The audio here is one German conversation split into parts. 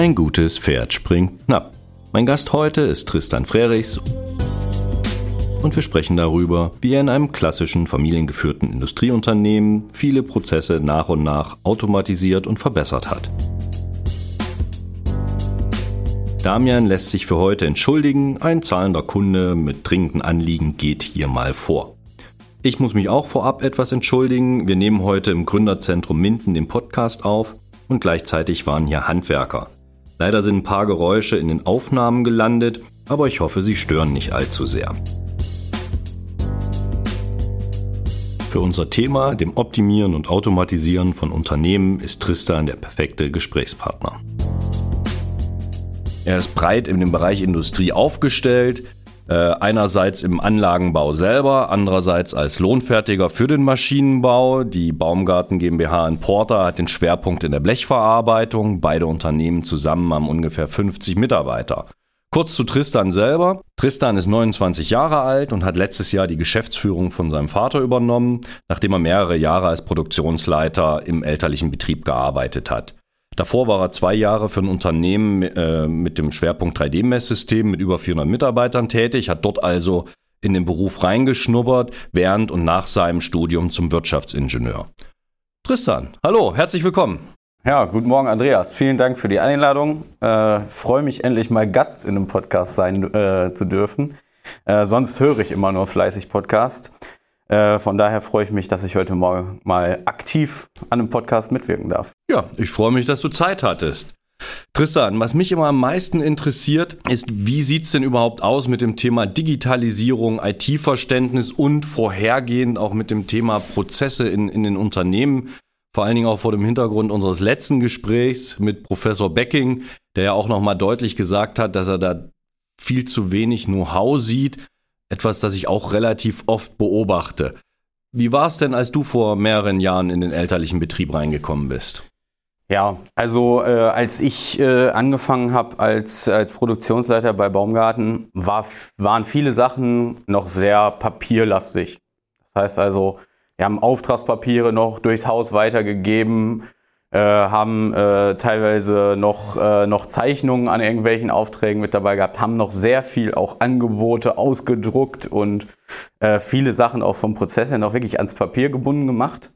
Ein gutes Pferd springt knapp. Mein Gast heute ist Tristan Frerichs und wir sprechen darüber, wie er in einem klassischen familiengeführten Industrieunternehmen viele Prozesse nach und nach automatisiert und verbessert hat. Damian lässt sich für heute entschuldigen, ein zahlender Kunde mit dringenden Anliegen geht hier mal vor. Ich muss mich auch vorab etwas entschuldigen. Wir nehmen heute im Gründerzentrum Minden den Podcast auf und gleichzeitig waren hier Handwerker. Leider sind ein paar Geräusche in den Aufnahmen gelandet, aber ich hoffe, sie stören nicht allzu sehr. Für unser Thema, dem Optimieren und Automatisieren von Unternehmen, ist Tristan der perfekte Gesprächspartner. Er ist breit in dem Bereich Industrie aufgestellt, äh, einerseits im Anlagenbau selber, andererseits als Lohnfertiger für den Maschinenbau. Die Baumgarten GmbH in Porter hat den Schwerpunkt in der Blechverarbeitung. Beide Unternehmen zusammen haben ungefähr 50 Mitarbeiter. Kurz zu Tristan selber. Tristan ist 29 Jahre alt und hat letztes Jahr die Geschäftsführung von seinem Vater übernommen, nachdem er mehrere Jahre als Produktionsleiter im elterlichen Betrieb gearbeitet hat. Davor war er zwei Jahre für ein Unternehmen äh, mit dem Schwerpunkt 3D-Messsystem mit über 400 Mitarbeitern tätig, hat dort also in den Beruf reingeschnuppert, während und nach seinem Studium zum Wirtschaftsingenieur. Tristan, hallo, herzlich willkommen. Ja, guten Morgen, Andreas. Vielen Dank für die Einladung. Äh, freue mich endlich mal Gast in einem Podcast sein äh, zu dürfen. Äh, sonst höre ich immer nur fleißig Podcast. Äh, von daher freue ich mich, dass ich heute Morgen mal aktiv an einem Podcast mitwirken darf. Ja, ich freue mich, dass du Zeit hattest. Tristan, was mich immer am meisten interessiert, ist, wie sieht es denn überhaupt aus mit dem Thema Digitalisierung, IT-Verständnis und vorhergehend auch mit dem Thema Prozesse in, in den Unternehmen? Vor allen Dingen auch vor dem Hintergrund unseres letzten Gesprächs mit Professor Becking, der ja auch nochmal deutlich gesagt hat, dass er da viel zu wenig Know-how sieht etwas, das ich auch relativ oft beobachte. Wie war es denn, als du vor mehreren Jahren in den elterlichen Betrieb reingekommen bist? Ja, also äh, als ich äh, angefangen habe als, als Produktionsleiter bei Baumgarten, war, waren viele Sachen noch sehr papierlastig. Das heißt also, wir haben Auftragspapiere noch durchs Haus weitergegeben, äh, haben äh, teilweise noch, äh, noch Zeichnungen an irgendwelchen Aufträgen mit dabei gehabt, haben noch sehr viel auch Angebote ausgedruckt und äh, viele Sachen auch vom Prozess her noch wirklich ans Papier gebunden gemacht.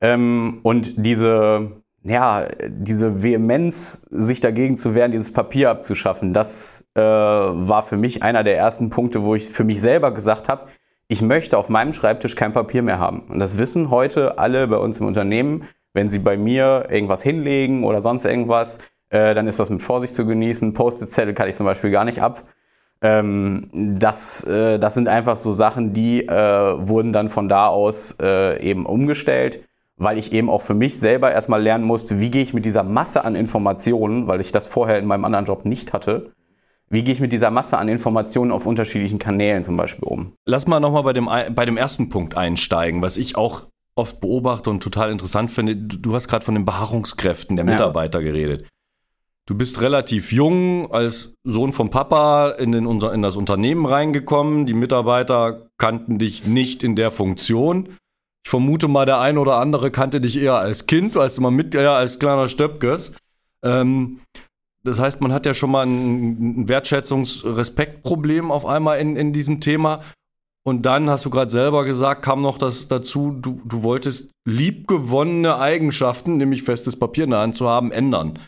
Ähm, und diese, ja, diese Vehemenz, sich dagegen zu wehren, dieses Papier abzuschaffen, das äh, war für mich einer der ersten Punkte, wo ich für mich selber gesagt habe, ich möchte auf meinem Schreibtisch kein Papier mehr haben. Und das wissen heute alle bei uns im Unternehmen wenn Sie bei mir irgendwas hinlegen oder sonst irgendwas, äh, dann ist das mit Vorsicht zu genießen. Post-it-Zettel kann ich zum Beispiel gar nicht ab. Ähm, das, äh, das sind einfach so Sachen, die äh, wurden dann von da aus äh, eben umgestellt, weil ich eben auch für mich selber erstmal lernen musste, wie gehe ich mit dieser Masse an Informationen, weil ich das vorher in meinem anderen Job nicht hatte, wie gehe ich mit dieser Masse an Informationen auf unterschiedlichen Kanälen zum Beispiel um? Lass mal nochmal bei dem, bei dem ersten Punkt einsteigen, was ich auch oft beobachte und total interessant finde. Du hast gerade von den Beharrungskräften der Mitarbeiter ja. geredet. Du bist relativ jung als Sohn vom Papa in, den, in das Unternehmen reingekommen. Die Mitarbeiter kannten dich nicht in der Funktion. Ich vermute mal, der ein oder andere kannte dich eher als Kind, du mal, mit eher als kleiner Stöpkes. Ähm, das heißt, man hat ja schon mal ein, ein Wertschätzungs-Respektproblem auf einmal in, in diesem Thema. Und dann hast du gerade selber gesagt, kam noch das dazu, du, du wolltest liebgewonnene Eigenschaften, nämlich festes Papier in der Hand zu haben, ändern.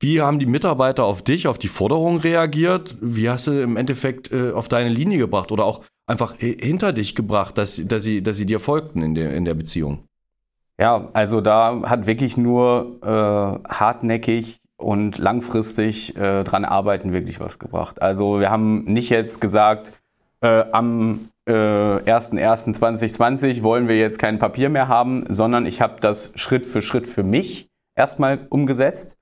Wie haben die Mitarbeiter auf dich, auf die Forderung reagiert? Wie hast du im Endeffekt äh, auf deine Linie gebracht oder auch einfach hinter dich gebracht, dass, dass, sie, dass sie dir folgten in der, in der Beziehung? Ja, also da hat wirklich nur äh, hartnäckig und langfristig äh, dran arbeiten wirklich was gebracht. Also wir haben nicht jetzt gesagt, äh, am äh, 01.01.2020 wollen wir jetzt kein Papier mehr haben, sondern ich habe das Schritt für Schritt für mich erstmal umgesetzt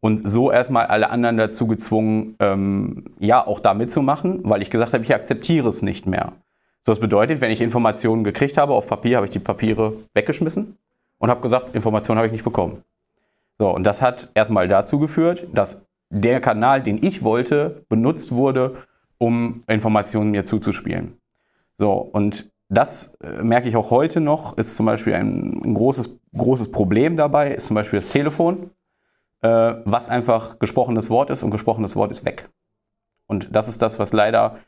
und so erstmal alle anderen dazu gezwungen, ähm, ja, auch da mitzumachen, weil ich gesagt habe, ich akzeptiere es nicht mehr. So, das bedeutet, wenn ich Informationen gekriegt habe auf Papier, habe ich die Papiere weggeschmissen und habe gesagt, Informationen habe ich nicht bekommen. So, und das hat erstmal dazu geführt, dass der Kanal, den ich wollte, benutzt wurde, um Informationen mir zuzuspielen. So, und das äh, merke ich auch heute noch, ist zum Beispiel ein, ein großes, großes Problem dabei, ist zum Beispiel das Telefon. äh, was einfach gesprochenes Wort ist und gesprochenes Wort ist weg. Und das ist das, was leider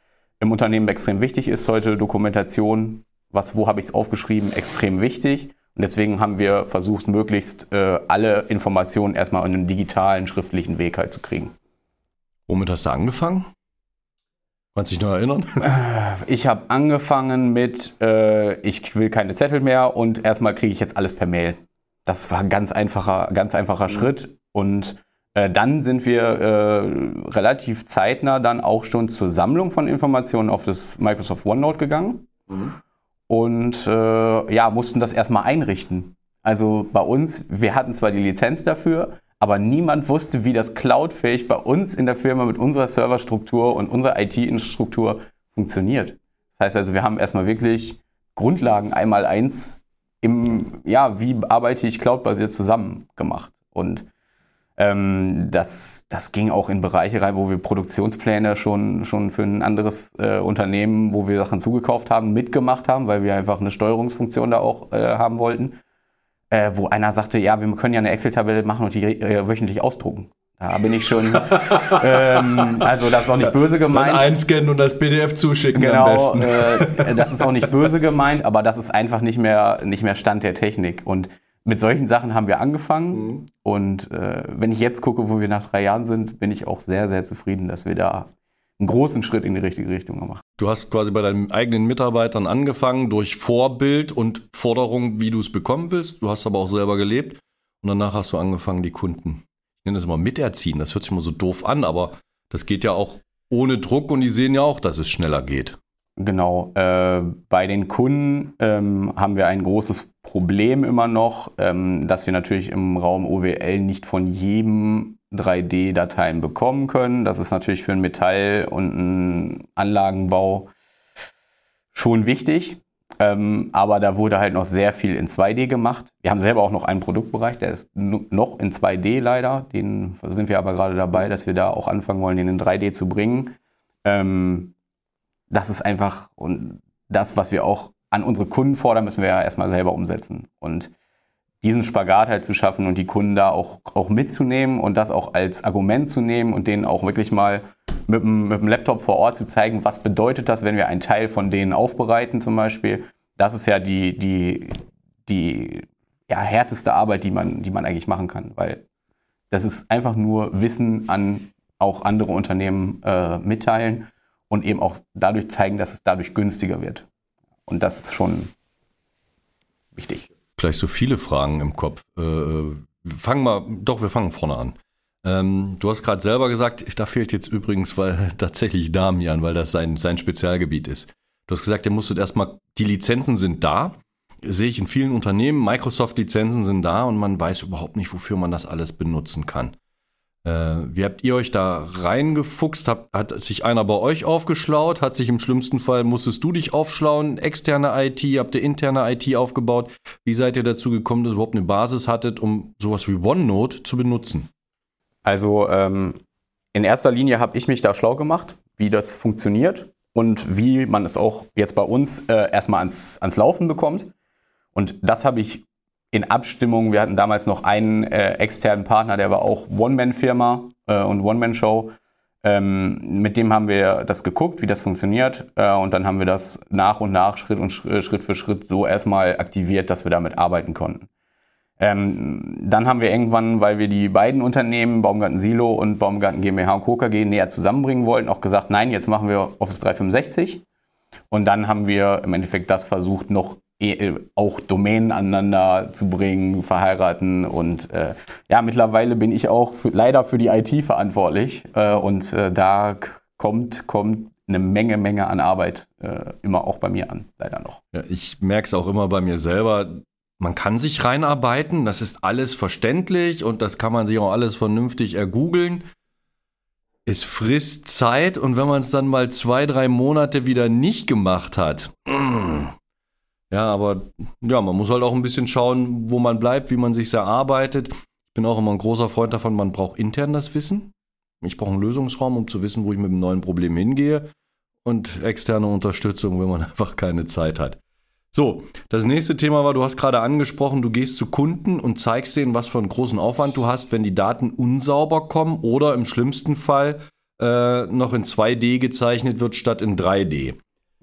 im Unternehmen extrem wichtig ist heute. Dokumentation, was, wo habe ich es aufgeschrieben, extrem wichtig. Und deswegen haben wir versucht, möglichst äh, alle Informationen erstmal in einem digitalen, schriftlichen Weg halt zu kriegen. Womit hast du angefangen? Kannst du dich noch erinnern? Äh, ich habe angefangen mit, äh, ich will keine Zettel mehr und erstmal kriege ich jetzt alles per Mail. Das war ein ganz einfacher, ganz einfacher mhm. Schritt. Und äh, dann sind wir äh, relativ zeitnah dann auch schon zur Sammlung von Informationen auf das Microsoft OneNote gegangen. Mhm. Und äh, ja, mussten das erstmal einrichten. Also bei uns, wir hatten zwar die Lizenz dafür, aber niemand wusste, wie das cloudfähig bei uns in der Firma mit unserer Serverstruktur und unserer IT-Infrastruktur funktioniert. Das heißt also, wir haben erstmal wirklich Grundlagen einmal eins im, ja, wie arbeite ich cloudbasiert zusammen gemacht. Und ähm, das, das ging auch in Bereiche rein, wo wir Produktionspläne schon, schon für ein anderes äh, Unternehmen, wo wir Sachen zugekauft haben, mitgemacht haben, weil wir einfach eine Steuerungsfunktion da auch äh, haben wollten. Äh, wo einer sagte, ja, wir können ja eine Excel-Tabelle machen und die äh, wöchentlich ausdrucken. Da bin ich schon, ähm, also das ist auch nicht böse gemeint. Dann einscannen und das PDF zuschicken genau, am besten. Äh, das ist auch nicht böse gemeint, aber das ist einfach nicht mehr, nicht mehr Stand der Technik. Und mit solchen Sachen haben wir angefangen. Mhm. Und äh, wenn ich jetzt gucke, wo wir nach drei Jahren sind, bin ich auch sehr, sehr zufrieden, dass wir da einen großen Schritt in die richtige Richtung gemacht. Du hast quasi bei deinen eigenen Mitarbeitern angefangen durch Vorbild und Forderung, wie du es bekommen willst. Du hast aber auch selber gelebt. Und danach hast du angefangen, die Kunden, ich nenne das immer miterziehen. Das hört sich immer so doof an, aber das geht ja auch ohne Druck und die sehen ja auch, dass es schneller geht. Genau. Äh, bei den Kunden ähm, haben wir ein großes Problem immer noch, ähm, dass wir natürlich im Raum OWL nicht von jedem 3D-Dateien bekommen können. Das ist natürlich für einen Metall- und einen Anlagenbau schon wichtig. Ähm, aber da wurde halt noch sehr viel in 2D gemacht. Wir haben selber auch noch einen Produktbereich, der ist noch in 2D leider. Den sind wir aber gerade dabei, dass wir da auch anfangen wollen, den in 3D zu bringen. Ähm, das ist einfach und das, was wir auch an unsere Kunden fordern, müssen wir ja erstmal selber umsetzen. Und diesen Spagat halt zu schaffen und die Kunden da auch, auch mitzunehmen und das auch als Argument zu nehmen und denen auch wirklich mal mit dem, mit dem Laptop vor Ort zu zeigen, was bedeutet das, wenn wir einen Teil von denen aufbereiten zum Beispiel. Das ist ja die, die, die ja, härteste Arbeit, die man, die man eigentlich machen kann, weil das ist einfach nur Wissen an auch andere Unternehmen äh, mitteilen und eben auch dadurch zeigen, dass es dadurch günstiger wird. Und das ist schon wichtig. Gleich so viele Fragen im Kopf. Äh, fangen mal, doch, wir fangen vorne an. Ähm, du hast gerade selber gesagt, da fehlt jetzt übrigens weil, tatsächlich Damian, weil das sein, sein Spezialgebiet ist. Du hast gesagt, ihr musstet erstmal, die Lizenzen sind da. Sehe ich in vielen Unternehmen, Microsoft-Lizenzen sind da und man weiß überhaupt nicht, wofür man das alles benutzen kann. Äh, wie habt ihr euch da reingefuchst? Hat, hat sich einer bei euch aufgeschlaut? Hat sich im schlimmsten Fall, musstest du dich aufschlauen? Externe IT, habt ihr interne IT aufgebaut? Wie seid ihr dazu gekommen, dass ihr überhaupt eine Basis hattet, um sowas wie OneNote zu benutzen? Also ähm, in erster Linie habe ich mich da schlau gemacht, wie das funktioniert und wie man es auch jetzt bei uns äh, erstmal ans, ans Laufen bekommt. Und das habe ich in Abstimmung, wir hatten damals noch einen äh, externen Partner, der war auch One-Man-Firma äh, und One-Man-Show. Ähm, mit dem haben wir das geguckt, wie das funktioniert. Äh, und dann haben wir das nach und nach, Schritt und Schritt für Schritt so erstmal aktiviert, dass wir damit arbeiten konnten. Ähm, dann haben wir irgendwann, weil wir die beiden Unternehmen, Baumgarten Silo und Baumgarten GmbH und Co. KG, näher zusammenbringen wollten, auch gesagt, nein, jetzt machen wir Office 365. Und dann haben wir im Endeffekt das versucht, noch auch Domänen aneinander zu bringen, verheiraten. Und äh, ja, mittlerweile bin ich auch für, leider für die IT verantwortlich. Äh, und äh, da kommt, kommt eine Menge, Menge an Arbeit äh, immer auch bei mir an, leider noch. Ja, ich merke es auch immer bei mir selber. Man kann sich reinarbeiten, das ist alles verständlich und das kann man sich auch alles vernünftig ergoogeln. Es frisst Zeit und wenn man es dann mal zwei, drei Monate wieder nicht gemacht hat, mm, ja, aber ja, man muss halt auch ein bisschen schauen, wo man bleibt, wie man sich erarbeitet. Ich bin auch immer ein großer Freund davon, man braucht intern das Wissen. Ich brauche einen Lösungsraum, um zu wissen, wo ich mit einem neuen Problem hingehe. Und externe Unterstützung, wenn man einfach keine Zeit hat. So, das nächste Thema war, du hast gerade angesprochen, du gehst zu Kunden und zeigst denen, was für einen großen Aufwand du hast, wenn die Daten unsauber kommen oder im schlimmsten Fall äh, noch in 2D gezeichnet wird statt in 3D.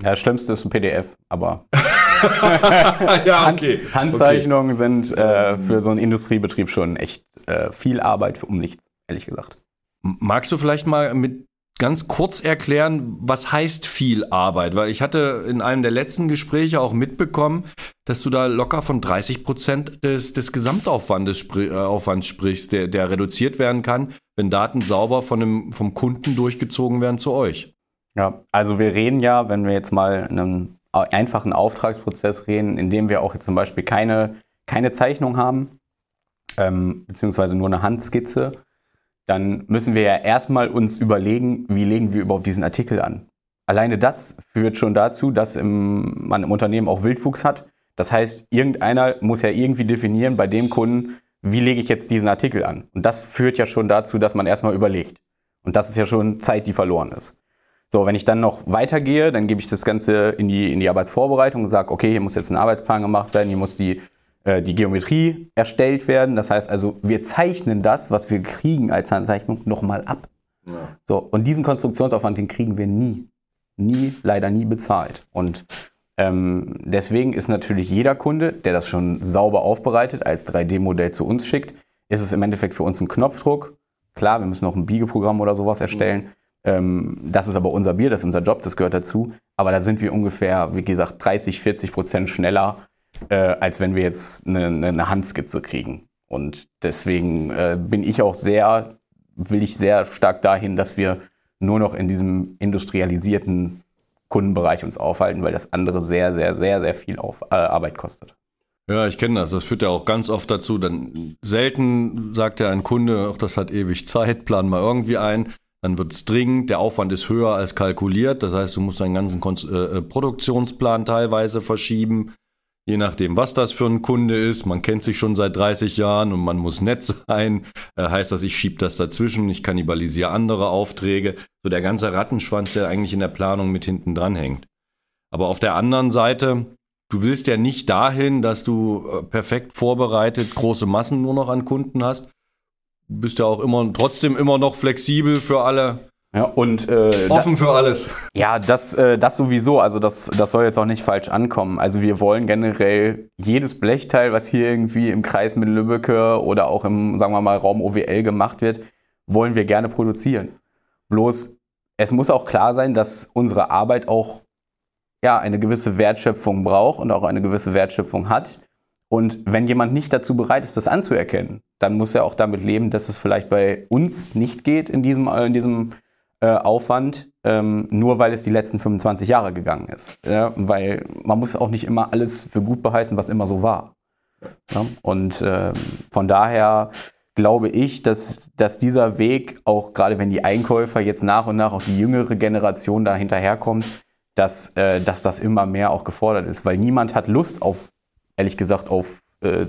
Ja, das Schlimmste ist ein PDF, aber ja, okay. Hand, Handzeichnungen okay. sind äh, für so einen Industriebetrieb schon echt äh, viel Arbeit für, um nichts, ehrlich gesagt. Magst du vielleicht mal mit ganz kurz erklären, was heißt viel Arbeit? Weil ich hatte in einem der letzten Gespräche auch mitbekommen, dass du da locker von 30 Prozent des, des Gesamtaufwandes äh, Aufwands sprichst, der, der reduziert werden kann, wenn Daten sauber von dem, vom Kunden durchgezogen werden zu euch. Ja, also wir reden ja, wenn wir jetzt mal einen einfachen Auftragsprozess reden, in dem wir auch jetzt zum Beispiel keine, keine Zeichnung haben, ähm, beziehungsweise nur eine Handskizze, dann müssen wir ja erstmal uns überlegen, wie legen wir überhaupt diesen Artikel an. Alleine das führt schon dazu, dass im, man im Unternehmen auch Wildwuchs hat. Das heißt, irgendeiner muss ja irgendwie definieren bei dem Kunden, wie lege ich jetzt diesen Artikel an. Und das führt ja schon dazu, dass man erstmal überlegt. Und das ist ja schon Zeit, die verloren ist. So, wenn ich dann noch weitergehe, dann gebe ich das Ganze in die, in die Arbeitsvorbereitung und sage, okay, hier muss jetzt ein Arbeitsplan gemacht werden, hier muss die äh, die Geometrie erstellt werden. Das heißt also, wir zeichnen das, was wir kriegen als Handzeichnung, nochmal ab. Ja. So, und diesen Konstruktionsaufwand, den kriegen wir nie. Nie, leider nie bezahlt. Und ähm, deswegen ist natürlich jeder Kunde, der das schon sauber aufbereitet, als 3D-Modell zu uns schickt, ist es im Endeffekt für uns ein Knopfdruck. Klar, wir müssen auch ein Biegeprogramm oder sowas erstellen. Mhm. Ähm, das ist aber unser Bier, das ist unser Job, das gehört dazu. Aber da sind wir ungefähr, wie gesagt, 30, 40 Prozent schneller äh, als wenn wir jetzt eine, eine Handskizze kriegen. Und deswegen äh, bin ich auch sehr, will ich sehr stark dahin, dass wir nur noch in diesem industrialisierten Kundenbereich uns aufhalten, weil das andere sehr, sehr, sehr, sehr viel auf, äh, Arbeit kostet. Ja, ich kenne das. Das führt ja auch ganz oft dazu. Dann selten sagt ja ein Kunde, ach, das hat ewig Zeit, plan mal irgendwie ein. Dann wird es dringend, der Aufwand ist höher als kalkuliert. Das heißt, du musst deinen ganzen Kon äh, äh, Produktionsplan teilweise verschieben. Je nachdem, was das für ein Kunde ist, man kennt sich schon seit 30 Jahren und man muss nett sein, äh, heißt das, ich schiebe das dazwischen, ich kannibalisiere andere Aufträge. So der ganze Rattenschwanz, der eigentlich in der Planung mit hinten dran hängt. Aber auf der anderen Seite, du willst ja nicht dahin, dass du äh, perfekt vorbereitet große Massen nur noch an Kunden hast. Du bist ja auch immer trotzdem immer noch flexibel für alle ja, und äh, offen für alles. Ja, das, äh, das sowieso. Also das, das soll jetzt auch nicht falsch ankommen. Also wir wollen generell jedes Blechteil, was hier irgendwie im Kreis mit Lübbecke oder auch im, sagen wir mal, Raum OWL gemacht wird, wollen wir gerne produzieren. Bloß es muss auch klar sein, dass unsere Arbeit auch ja, eine gewisse Wertschöpfung braucht und auch eine gewisse Wertschöpfung hat. Und wenn jemand nicht dazu bereit ist, das anzuerkennen, dann muss er auch damit leben, dass es vielleicht bei uns nicht geht in diesem, in diesem äh, Aufwand, ähm, nur weil es die letzten 25 Jahre gegangen ist. Ja? Weil man muss auch nicht immer alles für gut beheißen, was immer so war. Ja? Und äh, von daher glaube ich, dass, dass dieser Weg, auch gerade wenn die Einkäufer jetzt nach und nach auch die jüngere Generation da hinterherkommt, dass, äh, dass das immer mehr auch gefordert ist, weil niemand hat Lust auf, ehrlich gesagt, auf äh,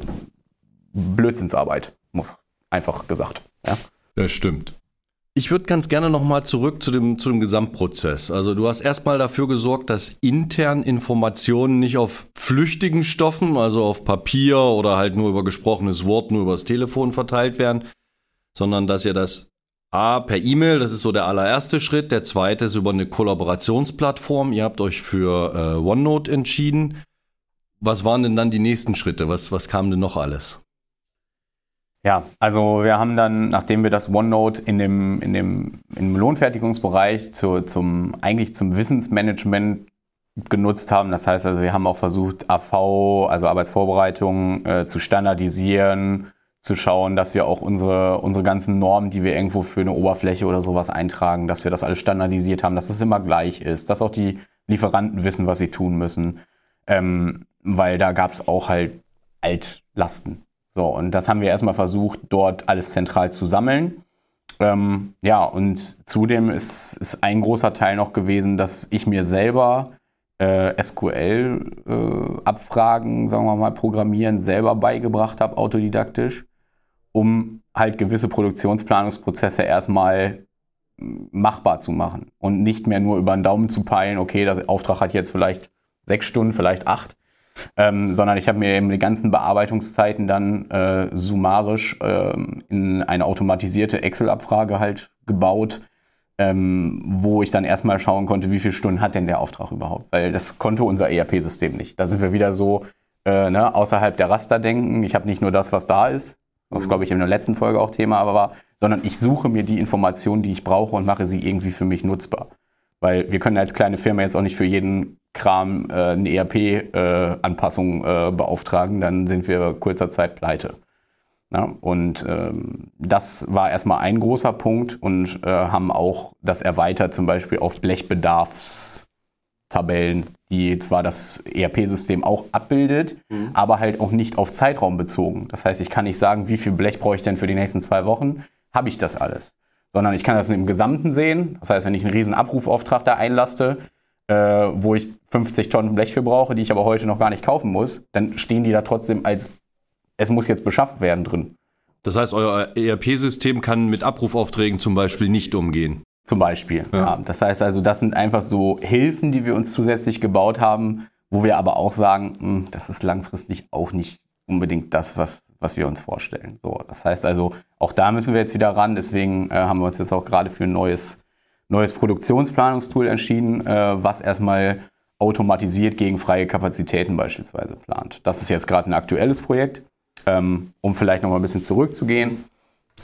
Blödsinnsarbeit, einfach gesagt. Ja? Das stimmt. Ich würde ganz gerne nochmal zurück zu dem, zu dem Gesamtprozess. Also du hast erstmal dafür gesorgt, dass intern Informationen nicht auf flüchtigen Stoffen, also auf Papier oder halt nur über gesprochenes Wort, nur übers Telefon verteilt werden, sondern dass ihr das A per E-Mail, das ist so der allererste Schritt. Der zweite ist über eine Kollaborationsplattform. Ihr habt euch für äh, OneNote entschieden. Was waren denn dann die nächsten Schritte? Was, was kam denn noch alles? Ja, also wir haben dann, nachdem wir das OneNote in dem, in dem, im Lohnfertigungsbereich zu, zum, eigentlich zum Wissensmanagement genutzt haben, das heißt also, wir haben auch versucht, AV, also Arbeitsvorbereitung, äh, zu standardisieren, zu schauen, dass wir auch unsere, unsere ganzen Normen, die wir irgendwo für eine Oberfläche oder sowas eintragen, dass wir das alles standardisiert haben, dass es immer gleich ist, dass auch die Lieferanten wissen, was sie tun müssen. Ähm, weil da gab es auch halt Altlasten. So, und das haben wir erstmal versucht, dort alles zentral zu sammeln. Ähm, ja, und zudem ist, ist ein großer Teil noch gewesen, dass ich mir selber äh, SQL-Abfragen, äh, sagen wir mal, programmieren selber beigebracht habe, autodidaktisch, um halt gewisse Produktionsplanungsprozesse erstmal machbar zu machen und nicht mehr nur über den Daumen zu peilen, okay, der Auftrag hat jetzt vielleicht sechs Stunden, vielleicht acht, ähm, sondern ich habe mir eben die ganzen Bearbeitungszeiten dann äh, summarisch ähm, in eine automatisierte Excel-Abfrage halt gebaut, ähm, wo ich dann erstmal schauen konnte, wie viele Stunden hat denn der Auftrag überhaupt, weil das konnte unser ERP-System nicht. Da sind wir wieder so äh, ne, außerhalb der Raster denken. Ich habe nicht nur das, was da ist, was mhm. glaube ich in der letzten Folge auch Thema aber war, sondern ich suche mir die Informationen, die ich brauche und mache sie irgendwie für mich nutzbar. Weil wir können als kleine Firma jetzt auch nicht für jeden Kram äh, eine ERP-Anpassung äh, äh, beauftragen, dann sind wir kurzer Zeit pleite. Ja, und ähm, das war erstmal ein großer Punkt und äh, haben auch das erweitert, zum Beispiel auf Blechbedarfstabellen, die zwar das ERP-System auch abbildet, mhm. aber halt auch nicht auf Zeitraum bezogen. Das heißt, ich kann nicht sagen, wie viel Blech brauche ich denn für die nächsten zwei Wochen, habe ich das alles. Sondern ich kann das im Gesamten sehen. Das heißt, wenn ich einen riesen Abrufauftrag da einlaste, äh, wo ich 50 Tonnen Blech für brauche, die ich aber heute noch gar nicht kaufen muss, dann stehen die da trotzdem als, es muss jetzt beschafft werden drin. Das heißt, euer ERP-System kann mit Abrufaufträgen zum Beispiel nicht umgehen. Zum Beispiel. Ja. ja. Das heißt also, das sind einfach so Hilfen, die wir uns zusätzlich gebaut haben, wo wir aber auch sagen, mh, hm, das ist langfristig auch nicht unbedingt das, was, was wir uns vorstellen. So, das heißt also, auch da müssen wir jetzt wieder ran. Deswegen äh, haben wir uns jetzt auch gerade für ein neues, neues Produktionsplanungstool entschieden, äh, was erstmal automatisiert gegen freie Kapazitäten beispielsweise plant. Das ist jetzt gerade ein aktuelles Projekt. Ähm, um vielleicht noch mal ein bisschen zurückzugehen,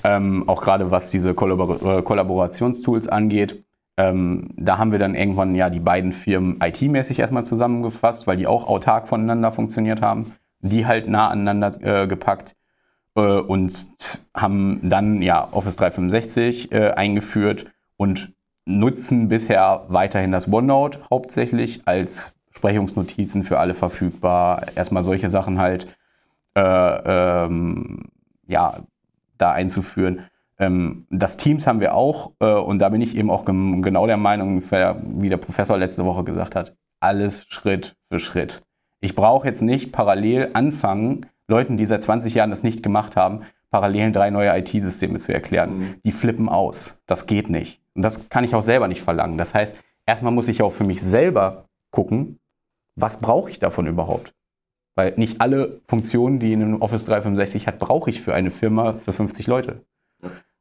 ähm, auch gerade was diese Kollabor äh, Kollaborationstools angeht. Ähm, da haben wir dann irgendwann ja die beiden Firmen IT-mäßig erstmal zusammengefasst, weil die auch autark voneinander funktioniert haben, die halt nah aneinander äh, gepackt äh, und haben dann ja Office 365 äh, eingeführt und nutzen bisher weiterhin das OneNote hauptsächlich als Sprechungsnotizen für alle verfügbar. Erstmal solche Sachen halt äh, ähm, ja, da einzuführen. Ähm, das Teams haben wir auch äh, und da bin ich eben auch genau der Meinung, wie der Professor letzte Woche gesagt hat, alles Schritt für Schritt. Ich brauche jetzt nicht parallel anfangen, Leuten, die seit 20 Jahren das nicht gemacht haben, parallel drei neue IT-Systeme zu erklären. Mhm. Die flippen aus. Das geht nicht. Und das kann ich auch selber nicht verlangen. Das heißt, erstmal muss ich auch für mich selber gucken, was brauche ich davon überhaupt? Weil nicht alle Funktionen, die ein Office 365 hat, brauche ich für eine Firma für 50 Leute.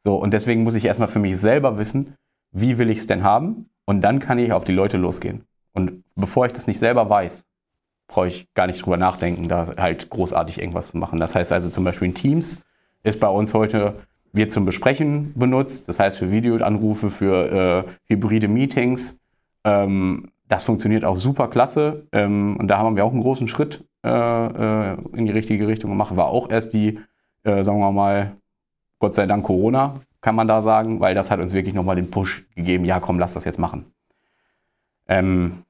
So, und deswegen muss ich erstmal für mich selber wissen, wie will ich es denn haben? Und dann kann ich auf die Leute losgehen. Und bevor ich das nicht selber weiß, brauche ich gar nicht drüber nachdenken, da halt großartig irgendwas zu machen. Das heißt also zum Beispiel in Teams ist bei uns heute wird zum Besprechen benutzt, das heißt für Videoanrufe, für äh, hybride Meetings. Ähm, das funktioniert auch super klasse ähm, und da haben wir auch einen großen Schritt äh, äh, in die richtige Richtung gemacht. War auch erst die, äh, sagen wir mal, Gott sei Dank Corona, kann man da sagen, weil das hat uns wirklich nochmal den Push gegeben, ja komm, lass das jetzt machen. Ähm,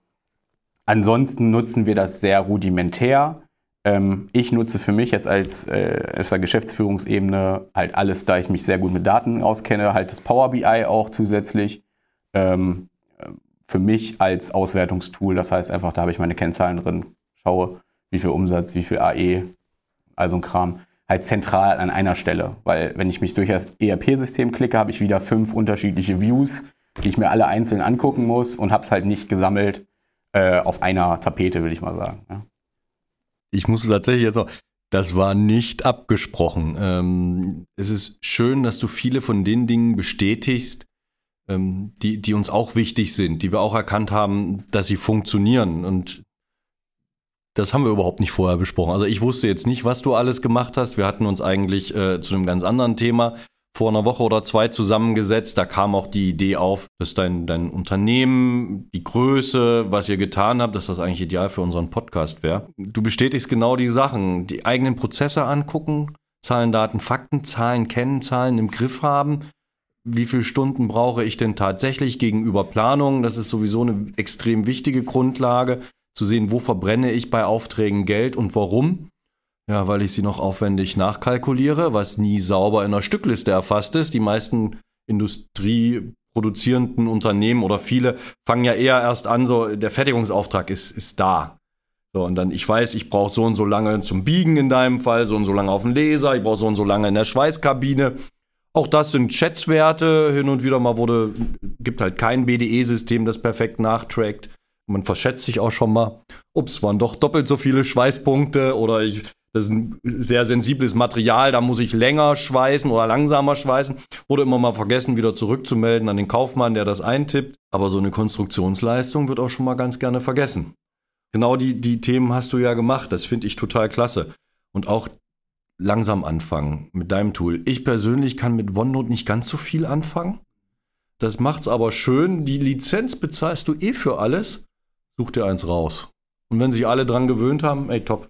ansonsten nutzen wir das sehr rudimentär. Ähm, ich nutze für mich jetzt als äh, der Geschäftsführungsebene halt alles, da ich mich sehr gut mit Daten auskenne, halt das Power BI auch zusätzlich. Ähm, für mich als Auswertungstool, das heißt einfach, da habe ich meine Kennzahlen drin, schaue, wie viel Umsatz, wie viel AE, also ein Kram, halt zentral an einer Stelle. Weil wenn ich mich durch das ERP-System klicke, habe ich wieder fünf unterschiedliche Views, die ich mir alle einzeln angucken muss und habe es halt nicht gesammelt äh, auf einer Tapete, will ich mal sagen. Ja. Ich muss tatsächlich jetzt noch, das war nicht abgesprochen. Ähm, es ist schön, dass du viele von den Dingen bestätigst, ähm, die, die uns auch wichtig sind, die wir auch erkannt haben, dass sie funktionieren. Und das haben wir überhaupt nicht vorher besprochen. Also ich wusste jetzt nicht, was du alles gemacht hast. Wir hatten uns eigentlich äh, zu einem ganz anderen Thema vor einer Woche oder zwei zusammengesetzt. Da kam auch die Idee auf, dass dein, dein Unternehmen, die Größe, was ihr getan habt, dass das eigentlich ideal für unseren Podcast wäre. Du bestätigst genau die Sachen. Die eigenen Prozesse angucken, Zahlen, Daten, Fakten, Zahlen kennen, Zahlen im Griff haben. Wie viele Stunden brauche ich denn tatsächlich gegenüber Planung? Das ist sowieso eine extrem wichtige Grundlage zu sehen, wo verbrenne ich bei Aufträgen Geld und warum. Ja, weil ich sie noch aufwendig nachkalkuliere, was nie sauber in einer Stückliste erfasst ist. Die meisten industrieproduzierenden Unternehmen oder viele fangen ja eher erst an, so der Fertigungsauftrag ist, ist da. So, und dann, ich weiß, ich brauche so und so lange zum Biegen in deinem Fall, so und so lange auf dem Laser, ich brauche so und so lange in der Schweißkabine. Auch das sind Schätzwerte. Hin und wieder mal wurde, gibt halt kein BDE-System, das perfekt nachtrackt man verschätzt sich auch schon mal. Ups, waren doch doppelt so viele Schweißpunkte oder ich, das ist ein sehr sensibles Material, da muss ich länger schweißen oder langsamer schweißen. Wurde immer mal vergessen, wieder zurückzumelden an den Kaufmann, der das eintippt. Aber so eine Konstruktionsleistung wird auch schon mal ganz gerne vergessen. Genau die, die Themen hast du ja gemacht. Das finde ich total klasse. Und auch langsam anfangen mit deinem Tool. Ich persönlich kann mit OneNote nicht ganz so viel anfangen. Das macht's aber schön. Die Lizenz bezahlst du eh für alles. Such dir eins raus. Und wenn sich alle dran gewöhnt haben, ey, top.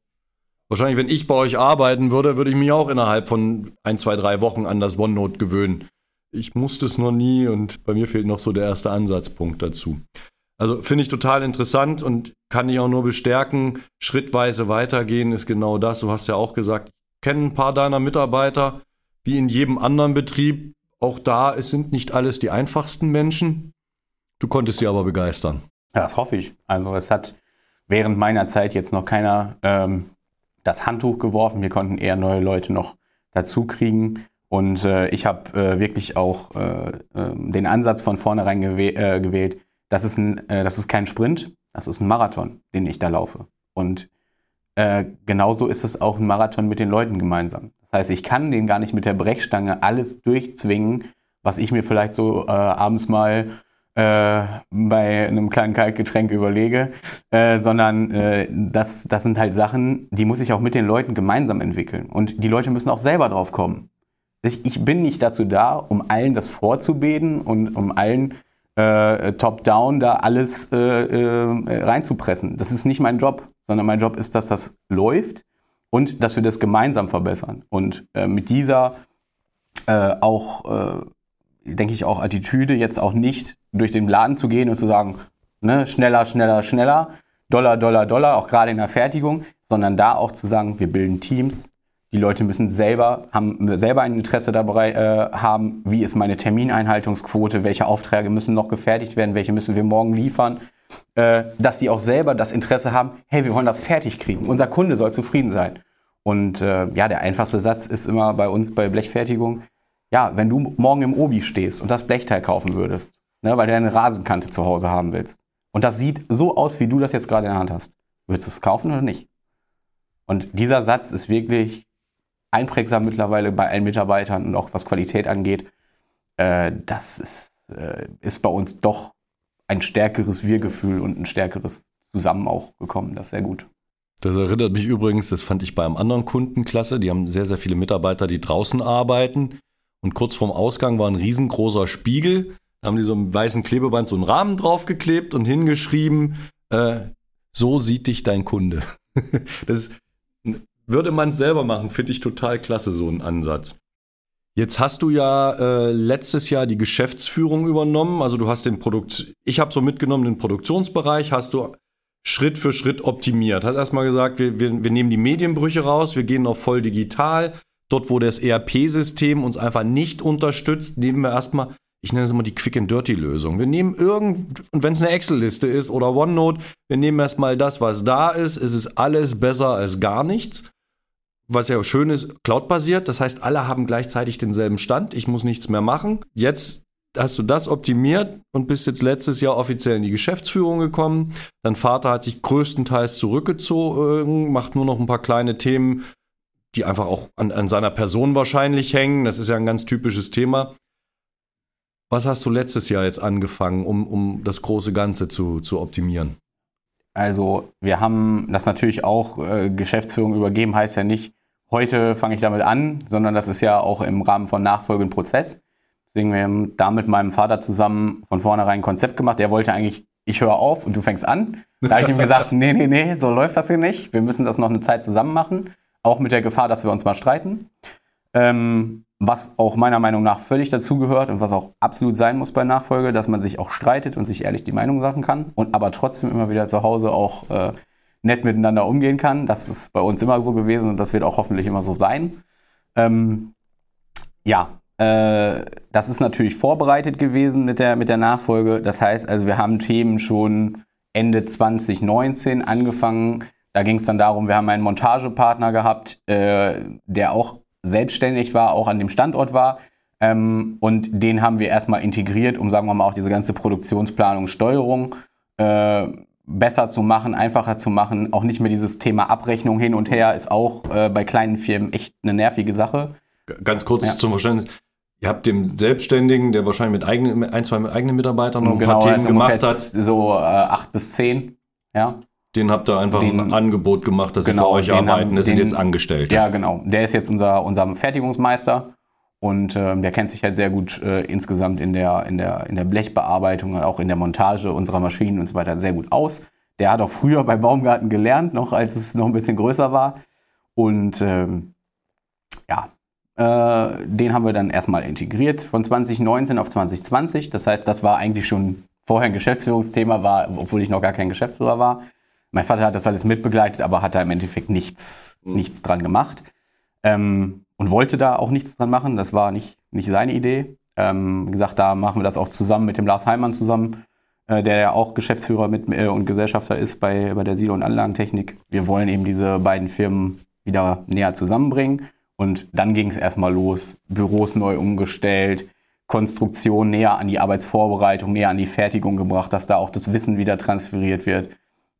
Wahrscheinlich, wenn ich bei euch arbeiten würde, würde ich mich auch innerhalb von ein, zwei, drei Wochen an das OneNote gewöhnen. Ich musste es noch nie und bei mir fehlt noch so der erste Ansatzpunkt dazu. Also finde ich total interessant und kann dich auch nur bestärken. Schrittweise weitergehen ist genau das. Du hast ja auch gesagt, ich kenne ein paar deiner Mitarbeiter, wie in jedem anderen Betrieb. Auch da, es sind nicht alles die einfachsten Menschen. Du konntest sie aber begeistern. Ja, das hoffe ich. Also es hat während meiner Zeit jetzt noch keiner ähm, das Handtuch geworfen. Wir konnten eher neue Leute noch dazu kriegen. Und äh, ich habe äh, wirklich auch äh, ähm, den Ansatz von vornherein gewäh äh, gewählt. Das ist, ein, äh, das ist kein Sprint, das ist ein Marathon, den ich da laufe. Und äh, genauso ist es auch ein Marathon mit den Leuten gemeinsam. Das heißt, ich kann den gar nicht mit der Brechstange alles durchzwingen, was ich mir vielleicht so abends mal äh, bei einem kleinen Kaltgetränk überlege, äh, sondern äh, das, das sind halt Sachen, die muss ich auch mit den Leuten gemeinsam entwickeln. Und die Leute müssen auch selber drauf kommen. Ich, ich bin nicht dazu da, um allen das vorzubeten und um allen äh, top-down da alles äh, äh, reinzupressen. Das ist nicht mein Job, sondern mein Job ist, dass das läuft und dass wir das gemeinsam verbessern. Und mit dieser auch denke ich, auch Attitüde, jetzt auch nicht durch den Laden zu gehen und zu sagen, ne, schneller, schneller, schneller, Dollar, Dollar, Dollar, auch gerade in der Fertigung, sondern da auch zu sagen, wir bilden Teams. Die Leute müssen selber, haben selber ein Interesse dabei äh, haben, wie ist meine Termineinhaltungsquote, welche Aufträge müssen noch gefertigt werden, welche müssen wir morgen liefern, äh, dass sie auch selber das Interesse haben, hey, wir wollen das fertig kriegen, unser Kunde soll zufrieden sein. Und äh, ja, der einfachste Satz ist immer bei uns bei Blechfertigung, ja, wenn du morgen im Obi stehst und das Blechteil kaufen würdest, ne, weil du eine Rasenkante zu Hause haben willst, und das sieht so aus, wie du das jetzt gerade in der Hand hast, würdest du es kaufen oder nicht? Und dieser Satz ist wirklich einprägsam mittlerweile bei allen Mitarbeitern und auch was Qualität angeht. Äh, das ist, äh, ist bei uns doch ein stärkeres Wir-Gefühl und ein stärkeres Zusammen auch gekommen. Das ist sehr gut. Das erinnert mich übrigens, das fand ich bei einem anderen Kundenklasse, die haben sehr, sehr viele Mitarbeiter, die draußen arbeiten und kurz vorm Ausgang war ein riesengroßer Spiegel. Da haben die so einen weißen Klebeband so einen Rahmen draufgeklebt und hingeschrieben, äh, so sieht dich dein Kunde. das ist, würde man es selber machen, finde ich total klasse, so ein Ansatz. Jetzt hast du ja äh, letztes Jahr die Geschäftsführung übernommen. Also du hast den Produkt, ich habe so mitgenommen, den Produktionsbereich hast du Schritt für Schritt optimiert. Hast erstmal gesagt, wir, wir, wir nehmen die Medienbrüche raus, wir gehen auf voll digital. Dort, wo das ERP-System uns einfach nicht unterstützt, nehmen wir erstmal, ich nenne es immer die Quick and Dirty Lösung. Wir nehmen irgend, und wenn es eine Excel-Liste ist oder OneNote, wir nehmen erstmal das, was da ist. Es ist alles besser als gar nichts. Was ja schön ist, cloud-basiert. Das heißt, alle haben gleichzeitig denselben Stand. Ich muss nichts mehr machen. Jetzt hast du das optimiert und bist jetzt letztes Jahr offiziell in die Geschäftsführung gekommen. Dein Vater hat sich größtenteils zurückgezogen, macht nur noch ein paar kleine Themen die einfach auch an, an seiner Person wahrscheinlich hängen. Das ist ja ein ganz typisches Thema. Was hast du letztes Jahr jetzt angefangen, um, um das große Ganze zu, zu optimieren? Also wir haben das natürlich auch äh, Geschäftsführung übergeben, heißt ja nicht, heute fange ich damit an, sondern das ist ja auch im Rahmen von nachfolgendem Prozess. Deswegen wir haben da mit meinem Vater zusammen von vornherein ein Konzept gemacht. Der wollte eigentlich, ich höre auf und du fängst an. Da habe ich ihm gesagt, nee, nee, nee, so läuft das hier nicht. Wir müssen das noch eine Zeit zusammen machen auch mit der Gefahr, dass wir uns mal streiten. Ähm, was auch meiner Meinung nach völlig dazugehört und was auch absolut sein muss bei Nachfolge, dass man sich auch streitet und sich ehrlich die Meinung sagen kann und aber trotzdem immer wieder zu Hause auch äh, nett miteinander umgehen kann. Das ist bei uns immer so gewesen und das wird auch hoffentlich immer so sein. Ähm, ja, äh, das ist natürlich vorbereitet gewesen mit der, mit der Nachfolge. Das heißt also, wir haben Themen schon Ende 2019 angefangen, da ging es dann darum, wir haben einen Montagepartner gehabt, äh, der auch selbstständig war, auch an dem Standort war. Ähm, und den haben wir erstmal integriert, um, sagen wir mal, auch diese ganze Produktionsplanung, Steuerung äh, besser zu machen, einfacher zu machen. Auch nicht mehr dieses Thema Abrechnung hin und her ist auch äh, bei kleinen Firmen echt eine nervige Sache. Ganz kurz ja. zum Verständnis. Ihr habt dem Selbstständigen, der wahrscheinlich mit eigenen, ein, zwei eigenen Mitarbeitern noch ein genau, paar Themen gemacht hat. So äh, acht bis zehn, ja. Den habt ihr einfach den, ein Angebot gemacht, dass genau, sie für euch arbeiten. das sind jetzt Angestellte. Ja, genau. Der ist jetzt unser, unser Fertigungsmeister und ähm, der kennt sich halt sehr gut äh, insgesamt in der, in, der, in der Blechbearbeitung und auch in der Montage unserer Maschinen und so weiter sehr gut aus. Der hat auch früher bei Baumgarten gelernt, noch als es noch ein bisschen größer war. Und ähm, ja, äh, den haben wir dann erstmal integriert von 2019 auf 2020. Das heißt, das war eigentlich schon vorher ein Geschäftsführungsthema, war, obwohl ich noch gar kein Geschäftsführer war. Mein Vater hat das alles mitbegleitet, aber hat da im Endeffekt nichts, mhm. nichts dran gemacht. Ähm, und wollte da auch nichts dran machen. Das war nicht, nicht seine Idee. Ähm, wie gesagt, da machen wir das auch zusammen mit dem Lars Heimann zusammen, äh, der ja auch Geschäftsführer mit, äh, und Gesellschafter ist bei, bei der Silo- und Anlagentechnik. Wir wollen eben diese beiden Firmen wieder näher zusammenbringen. Und dann ging es erstmal los. Büros neu umgestellt, Konstruktion näher an die Arbeitsvorbereitung, näher an die Fertigung gebracht, dass da auch das Wissen wieder transferiert wird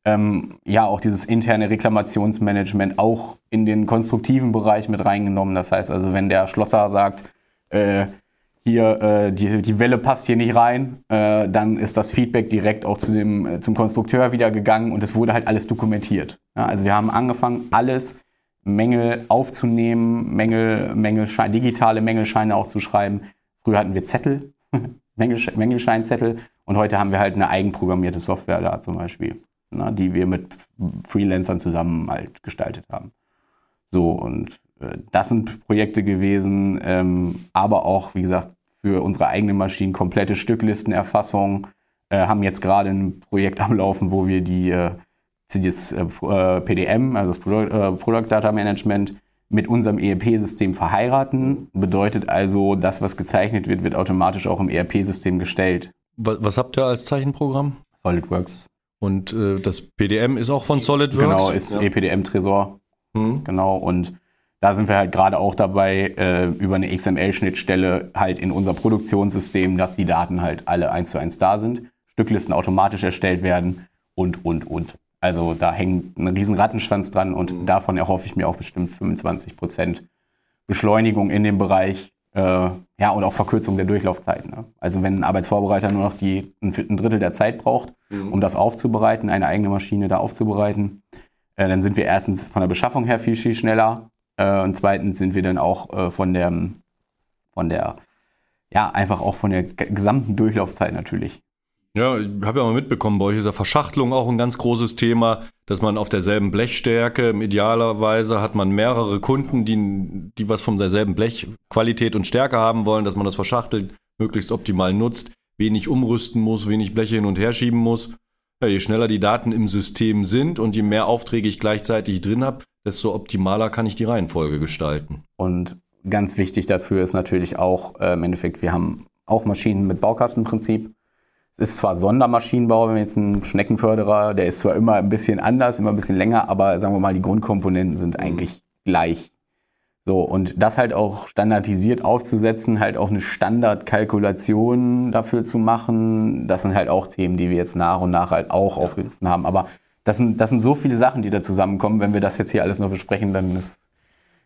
ähm, ja auch dieses interne Reklamationsmanagement auch in den konstruktiven Bereich mit reingenommen. Das heißt also, wenn der Schlosser sagt, äh, hier, äh, die, die Welle passt hier nicht rein, äh, dann ist das Feedback direkt auch zu dem, äh, zum Konstrukteur wieder gegangen und es wurde halt alles dokumentiert. Ja, also wir haben angefangen, alles Mängel aufzunehmen, Mängel, Mängelschein, digitale Mängelscheine auch zu schreiben. Früher hatten wir Zettel, Mängelscheinzettel und heute haben wir halt eine eigenprogrammierte Software da zum Beispiel ne, die wir mit Freelancern zusammen halt gestaltet haben. So, und äh, das sind Projekte gewesen, ähm, aber auch, wie gesagt, für unsere eigenen Maschinen komplette Stücklistenerfassung. Äh, haben jetzt gerade ein Projekt am Laufen, wo wir die, äh, das äh, PDM, also das Product, äh, Product Data Management, mit unserem ERP-System verheiraten. Bedeutet also, das, was gezeichnet wird, wird automatisch auch im ERP-System gestellt. Was, was habt ihr als Zeichenprogramm? SolidWorks. Und äh, das PDM ist auch von SolidWorks? Genau, ist ja. EPDM-Tresor. Mhm. Genau, und da sind wir halt gerade auch dabei, äh, über eine XML-Schnittstelle halt in unser Produktionssystem, dass die Daten halt alle eins zu eins da sind, Stücklisten automatisch erstellt werden und, und, und. Also da hängt ein riesen Rattenschwanz dran und mhm. davon erhoffe ich mir auch bestimmt 25 Prozent Beschleunigung in dem Bereich, äh, ja, und auch Verkürzung der Durchlaufzeiten. Ne? Also wenn ein Arbeitsvorbereiter nur noch die, ein, ein Drittel der Zeit braucht, mhm. um das aufzubereiten, eine eigene Maschine da aufzubereiten, äh, dann sind wir erstens von der Beschaffung her viel, viel schneller. Äh, und zweitens sind wir dann auch äh, von der, von der, ja, einfach auch von der gesamten Durchlaufzeit natürlich ja, ich habe ja mal mitbekommen, bei euch ist ja Verschachtelung auch ein ganz großes Thema, dass man auf derselben Blechstärke, idealerweise hat man mehrere Kunden, die, die was von derselben Blechqualität und Stärke haben wollen, dass man das verschachtelt möglichst optimal nutzt, wenig umrüsten muss, wenig Bleche hin und her schieben muss. Ja, je schneller die Daten im System sind und je mehr Aufträge ich gleichzeitig drin habe, desto optimaler kann ich die Reihenfolge gestalten. Und ganz wichtig dafür ist natürlich auch äh, im Endeffekt, wir haben auch Maschinen mit Baukastenprinzip. Es ist zwar Sondermaschinenbau, wenn wir jetzt einen Schneckenförderer, der ist zwar immer ein bisschen anders, immer ein bisschen länger, aber sagen wir mal, die Grundkomponenten sind eigentlich gleich. So, und das halt auch standardisiert aufzusetzen, halt auch eine Standardkalkulation dafür zu machen, das sind halt auch Themen, die wir jetzt nach und nach halt auch ja. aufgegriffen haben. Aber das sind, das sind so viele Sachen, die da zusammenkommen. Wenn wir das jetzt hier alles noch besprechen, dann ist.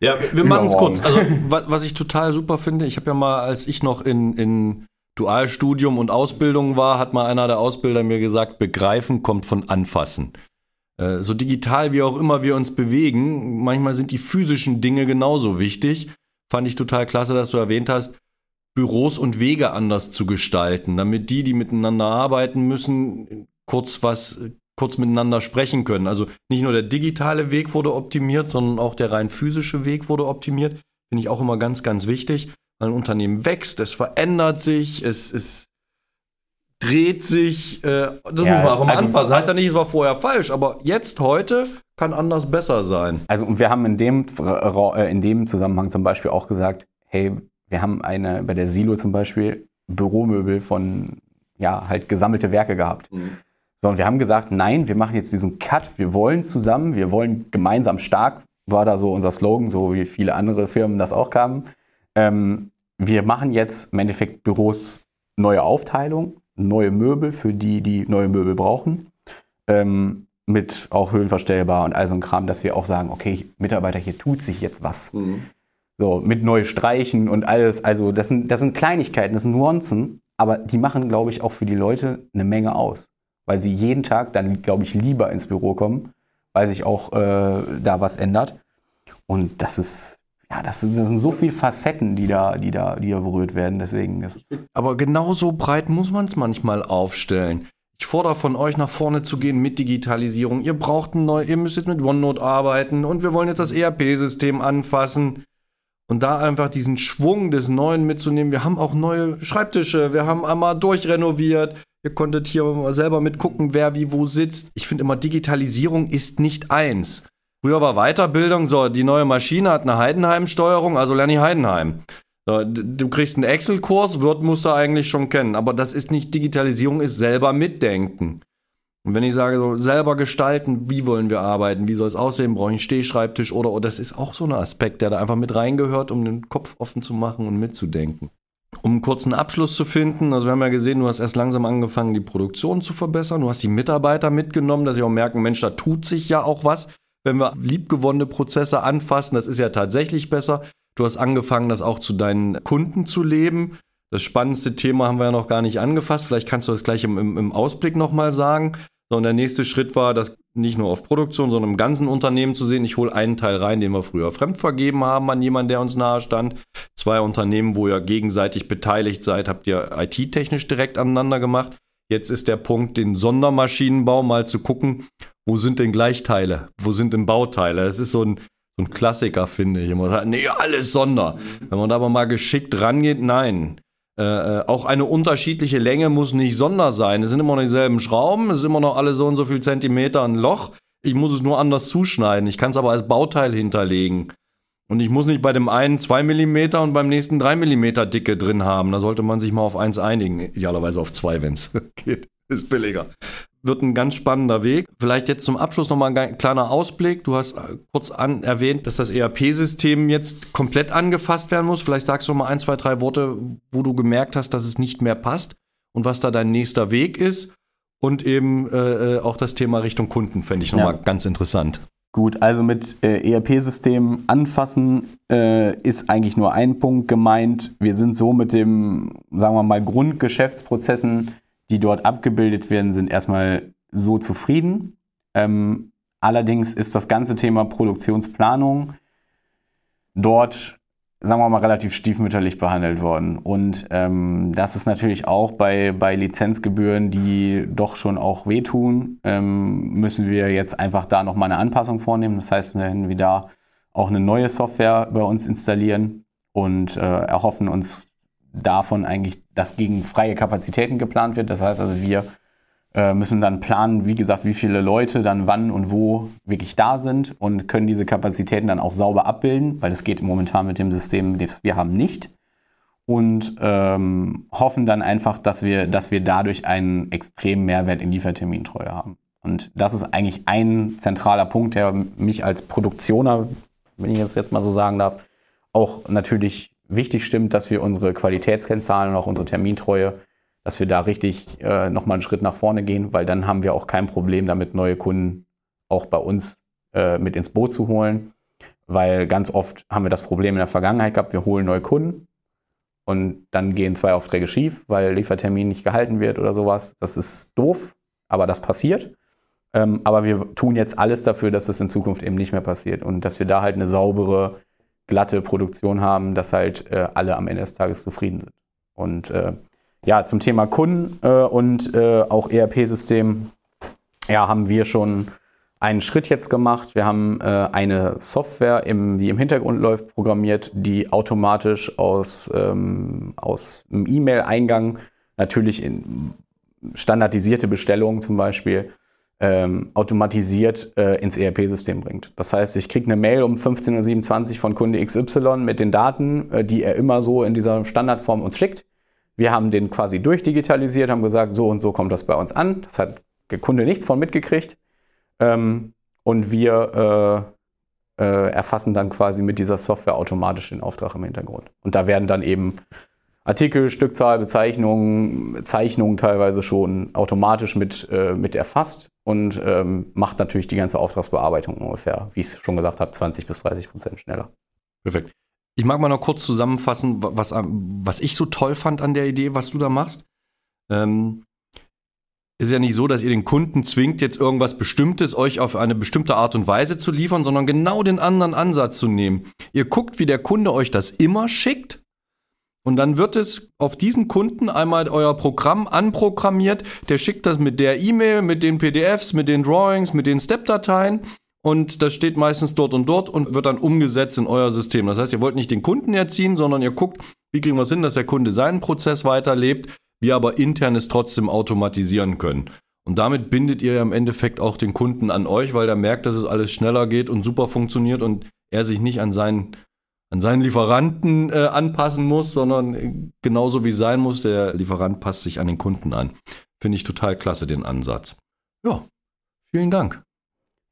Ja, wir machen es kurz. Also, was ich total super finde, ich habe ja mal, als ich noch in, in Dualstudium und Ausbildung war, hat mal einer der Ausbilder mir gesagt, begreifen kommt von anfassen. Äh, so digital wie auch immer wir uns bewegen, manchmal sind die physischen Dinge genauso wichtig. Fand ich total klasse, dass du erwähnt hast, Büros und Wege anders zu gestalten, damit die, die miteinander arbeiten müssen, kurz was, kurz miteinander sprechen können. Also nicht nur der digitale Weg wurde optimiert, sondern auch der rein physische Weg wurde optimiert. Finde ich auch immer ganz, ganz wichtig ein Unternehmen wächst, es verändert sich, es, es dreht sich. Äh, das ja, muss man einfach mal also, anpassen. Das heißt ja nicht, es war vorher falsch, aber jetzt, heute kann anders besser sein. Also und wir haben in dem, äh, in dem Zusammenhang zum Beispiel auch gesagt, hey, wir haben eine, bei der Silo zum Beispiel, Büromöbel von, ja, halt gesammelte Werke gehabt. Mhm. So, und wir haben gesagt, nein, wir machen jetzt diesen Cut, wir wollen zusammen, wir wollen gemeinsam stark, war da so unser Slogan, so wie viele andere Firmen das auch kamen. Ähm, wir machen jetzt im Endeffekt Büros neue Aufteilung, neue Möbel für die, die neue Möbel brauchen. ähm, mit auch höhenverstellbar und all so ein Kram, dass wir auch sagen, okay, Mitarbeiter, hier tut sich jetzt was. Mhm. So, mit neu streichen und alles. Also, das sind, das sind Kleinigkeiten, das sind Nuancen, aber die machen, glaube ich, auch für die Leute eine Menge aus. Weil sie jeden Tag dann, glaube ich, lieber ins Büro kommen, weil sich auch äh, da was ändert. Und das ist, ja, das, das sind so viele Facetten, die da, die da, die da berührt werden. Deswegen ist Aber genauso breit muss man es manchmal aufstellen. Ich fordere von euch, nach vorne zu gehen mit Digitalisierung. Ihr braucht ein neu, ihr müsst jetzt mit OneNote arbeiten und wir wollen jetzt das ERP-System anfassen. Und da einfach diesen Schwung des Neuen mitzunehmen. Wir haben auch neue Schreibtische, wir haben einmal durchrenoviert. Ihr konntet hier selber mitgucken, wer wie wo sitzt. Ich finde immer, Digitalisierung ist nicht eins. Früher war Weiterbildung, so, die neue Maschine hat eine Heidenheim-Steuerung, also lerne ich Heidenheim. Du kriegst einen Excel-Kurs, Word musst du eigentlich schon kennen, aber das ist nicht Digitalisierung, ist selber mitdenken. Und wenn ich sage, so selber gestalten, wie wollen wir arbeiten, wie soll es aussehen, brauche ich einen Stehschreibtisch oder, oder das ist auch so ein Aspekt, der da einfach mit reingehört, um den Kopf offen zu machen und mitzudenken. Um einen kurzen Abschluss zu finden, also wir haben ja gesehen, du hast erst langsam angefangen, die Produktion zu verbessern, du hast die Mitarbeiter mitgenommen, dass sie auch merken, Mensch, da tut sich ja auch was. Wenn wir liebgewonnene Prozesse anfassen, das ist ja tatsächlich besser. Du hast angefangen, das auch zu deinen Kunden zu leben. Das spannendste Thema haben wir ja noch gar nicht angefasst. Vielleicht kannst du das gleich im, im, Ausblick nochmal sagen. So, und der nächste Schritt war, das nicht nur auf Produktion, sondern im ganzen Unternehmen zu sehen. Ich hole einen Teil rein, den wir früher fremd vergeben haben an jemanden, der uns nahe stand. Zwei Unternehmen, wo ihr gegenseitig beteiligt seid, habt ihr IT-technisch direkt aneinander gemacht. Jetzt ist der Punkt, den Sondermaschinenbau mal zu gucken, wo sind denn Gleichteile? Wo sind denn Bauteile? Das ist so ein, so ein Klassiker, finde ich. Immer sagt, nee, alles Sonder. Wenn man da aber mal geschickt rangeht, nein. Äh, äh, auch eine unterschiedliche Länge muss nicht Sonder sein. Es sind immer noch dieselben Schrauben, es ist immer noch alle so und so viel Zentimeter ein Loch. Ich muss es nur anders zuschneiden. Ich kann es aber als Bauteil hinterlegen. Und ich muss nicht bei dem einen 2 mm und beim nächsten 3 mm Dicke drin haben. Da sollte man sich mal auf eins einigen. Idealerweise auf zwei, wenn es geht. Ist billiger wird ein ganz spannender Weg. Vielleicht jetzt zum Abschluss nochmal ein kleiner Ausblick. Du hast äh, kurz an, erwähnt, dass das ERP-System jetzt komplett angefasst werden muss. Vielleicht sagst du mal ein, zwei, drei Worte, wo du gemerkt hast, dass es nicht mehr passt und was da dein nächster Weg ist. Und eben äh, äh auch das Thema Richtung Kunden fände ich nochmal ja. ganz interessant. Gut, also mit äh, ERP-System anfassen äh, ist eigentlich nur ein Punkt gemeint. Wir sind so mit dem, sagen wir mal, Grundgeschäftsprozessen die dort abgebildet werden, sind erstmal so zufrieden. Ähm, allerdings ist das ganze Thema Produktionsplanung dort, sagen wir mal, relativ stiefmütterlich behandelt worden. Und ähm, das ist natürlich auch bei, bei Lizenzgebühren, die doch schon auch wehtun, ähm, müssen wir jetzt einfach da nochmal eine Anpassung vornehmen. Das heißt, wenn wir da auch eine neue Software bei uns installieren und äh, erhoffen uns davon eigentlich, dass gegen freie Kapazitäten geplant wird. Das heißt also, wir äh, müssen dann planen, wie gesagt, wie viele Leute dann wann und wo wirklich da sind und können diese Kapazitäten dann auch sauber abbilden, weil das geht momentan mit dem System, das wir haben, nicht. Und ähm, hoffen dann einfach, dass wir, dass wir dadurch einen extremen Mehrwert in Liefertermintreue haben. Und das ist eigentlich ein zentraler Punkt, der mich als Produktioner, wenn ich das jetzt mal so sagen darf, auch natürlich wichtig stimmt, dass wir unsere Qualitätskennzahlen und auch unsere Termintreue, dass wir da richtig äh, nochmal einen Schritt nach vorne gehen, weil dann haben wir auch kein Problem damit, neue Kunden auch bei uns äh, mit ins Boot zu holen. Weil ganz oft haben wir das Problem in der Vergangenheit gehabt, wir holen neue Kunden und dann gehen zwei Aufträge schief, weil Liefertermin nicht gehalten wird oder sowas. Das ist doof, aber das passiert. Ähm, aber wir tun jetzt alles dafür, dass das in Zukunft eben nicht mehr passiert und dass wir da halt eine saubere glatte Produktion haben, dass halt äh, alle am Ende des Tages zufrieden sind. Und äh, ja, zum Thema Kunden äh, und äh, auch ERP-System, ja, haben wir schon einen Schritt jetzt gemacht. Wir haben äh, eine Software, im, die im Hintergrund läuft, programmiert, die automatisch aus, ähm, aus einem E-Mail-Eingang natürlich in standardisierte Bestellungen zum Beispiel ähm, automatisiert äh, ins ERP-System bringt. Das heißt, ich kriege eine Mail um 15.27 Uhr von Kunde XY mit den Daten, äh, die er immer so in dieser Standardform uns schickt. Wir haben den quasi durchdigitalisiert, haben gesagt, so und so kommt das bei uns an. Das hat der Kunde nichts von mitgekriegt. Ähm, und wir äh, äh, erfassen dann quasi mit dieser Software automatisch den Auftrag im Hintergrund. Und da werden dann eben Artikel, Stückzahl, Bezeichnungen, Zeichnungen teilweise schon automatisch mit, äh, mit erfasst und ähm, macht natürlich die ganze Auftragsbearbeitung ungefähr, wie ich es schon gesagt habe, 20 bis 30 Prozent schneller. Perfekt. Ich mag mal noch kurz zusammenfassen, was, was ich so toll fand an der Idee, was du da machst. Ähm, ist ja nicht so, dass ihr den Kunden zwingt, jetzt irgendwas Bestimmtes euch auf eine bestimmte Art und Weise zu liefern, sondern genau den anderen Ansatz zu nehmen. Ihr guckt, wie der Kunde euch das immer schickt. Und dann wird es auf diesen Kunden einmal euer Programm anprogrammiert. Der schickt das mit der E-Mail, mit den PDFs, mit den Drawings, mit den Step-Dateien. Und das steht meistens dort und dort und wird dann umgesetzt in euer System. Das heißt, ihr wollt nicht den Kunden erziehen, sondern ihr guckt, wie kriegen wir es hin, dass der Kunde seinen Prozess weiterlebt, wir aber intern es trotzdem automatisieren können. Und damit bindet ihr ja im Endeffekt auch den Kunden an euch, weil der merkt, dass es alles schneller geht und super funktioniert und er sich nicht an seinen, an seinen Lieferanten äh, anpassen muss, sondern äh, genauso wie sein muss, der Lieferant passt sich an den Kunden an. Finde ich total klasse, den Ansatz. Ja, vielen Dank.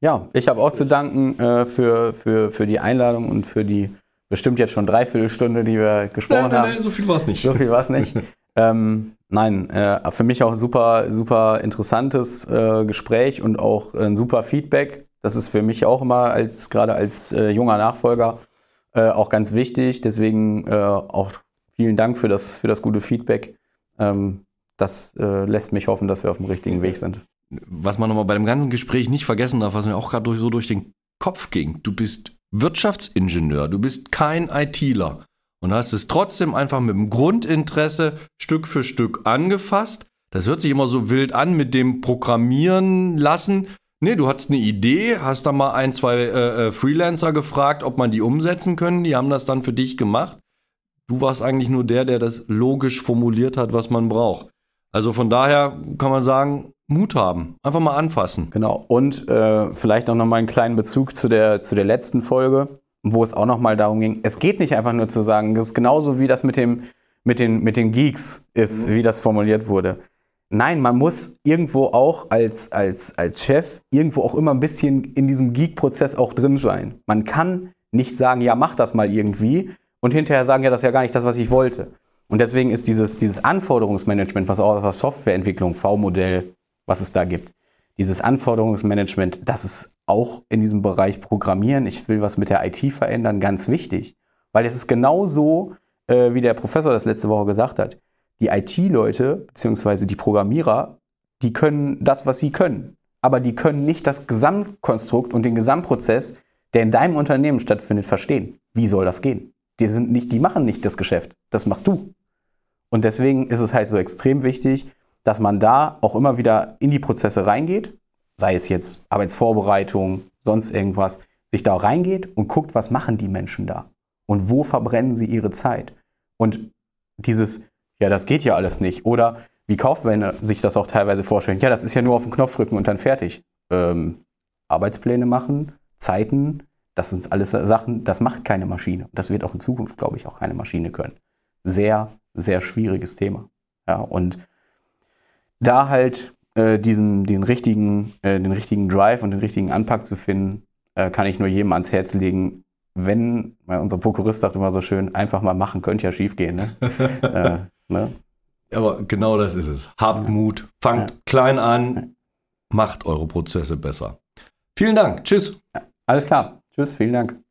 Ja, ich habe auch zu danken äh, für, für, für die Einladung und für die bestimmt jetzt schon dreiviertel Stunde, die wir gesprochen nein, nein, haben. Nein, so viel war es nicht. So viel war es nicht. ähm, Nein, äh, für mich auch super, super interessantes äh, Gespräch und auch ein super Feedback. Das ist für mich auch immer als gerade als äh, junger Nachfolger äh, auch ganz wichtig. Deswegen äh, auch vielen Dank für das, für das gute Feedback. Ähm, das lässt mich hoffen, dass wir auf dem richtigen Weg sind. Was man nochmal bei dem ganzen Gespräch nicht vergessen darf, was mir auch gerade durch, so durch den Kopf ging. Du bist Wirtschaftsingenieur, du bist kein ITler und hast es trotzdem einfach mit dem Grundinteresse Stück für Stück angefasst. Das hört sich immer so wild an mit dem Programmieren lassen. Nee, du hattest eine Idee, hast da mal ein, zwei äh, äh, Freelancer gefragt, ob man die umsetzen können. Die haben das dann für dich gemacht. Du warst eigentlich nur der, der das logisch formuliert hat, was man braucht. Also von daher kann man sagen, Mut haben, einfach mal anfassen. Genau. Und äh, vielleicht auch noch mal einen kleinen Bezug zu der, zu der letzten Folge wo es auch nochmal darum ging, es geht nicht einfach nur zu sagen, das ist genauso wie das mit, dem, mit, den, mit den Geeks ist, mhm. wie das formuliert wurde. Nein, man muss irgendwo auch als, als, als Chef irgendwo auch immer ein bisschen in diesem Geek-Prozess auch drin sein. Man kann nicht sagen, ja, mach das mal irgendwie und hinterher sagen, ja, das ist ja gar nicht das, was ich wollte. Und deswegen ist dieses, dieses Anforderungsmanagement, was auch aus der Softwareentwicklung, V-Modell, was es da gibt, dieses Anforderungsmanagement, das ist auch in diesem Bereich Programmieren, ich will was mit der IT verändern, ganz wichtig. Weil es ist genauso, äh, wie der Professor das letzte Woche gesagt hat. Die IT-Leute, beziehungsweise die Programmierer, die können das, was sie können. Aber die können nicht das Gesamtkonstrukt und den Gesamtprozess, der in deinem Unternehmen stattfindet, verstehen. Wie soll das gehen? Die, sind nicht, die machen nicht das Geschäft. Das machst du. Und deswegen ist es halt so extrem wichtig, dass man da auch immer wieder in die Prozesse reingeht, sei es jetzt Arbeitsvorbereitung, sonst irgendwas, sich da reingeht und guckt, was machen die Menschen da und wo verbrennen sie ihre Zeit. Und dieses, ja, das geht ja alles nicht. Oder wie Kaufmänner sich das auch teilweise vorstellen, ja, das ist ja nur auf den Knopf drücken und dann fertig. Ähm, Arbeitspläne machen, Zeiten, das sind alles Sachen, das macht keine Maschine. Das wird auch in Zukunft, glaube ich, auch keine Maschine können. Sehr, sehr schwieriges Thema. Ja, und da halt äh, diesen, den, richtigen, äh, den richtigen Drive und den richtigen Anpack zu finden, äh, kann ich nur jedem ans Herz legen. Wenn, weil unser Prokurist sagt immer so schön, einfach mal machen, könnte ja schief gehen. Ne? Äh, ne? Aber genau das ist es. Habt. Mut, fangt ja. klein an, macht eure Prozesse besser. Vielen Dank. Tschüss. Alles klar. Tschüss, vielen Dank.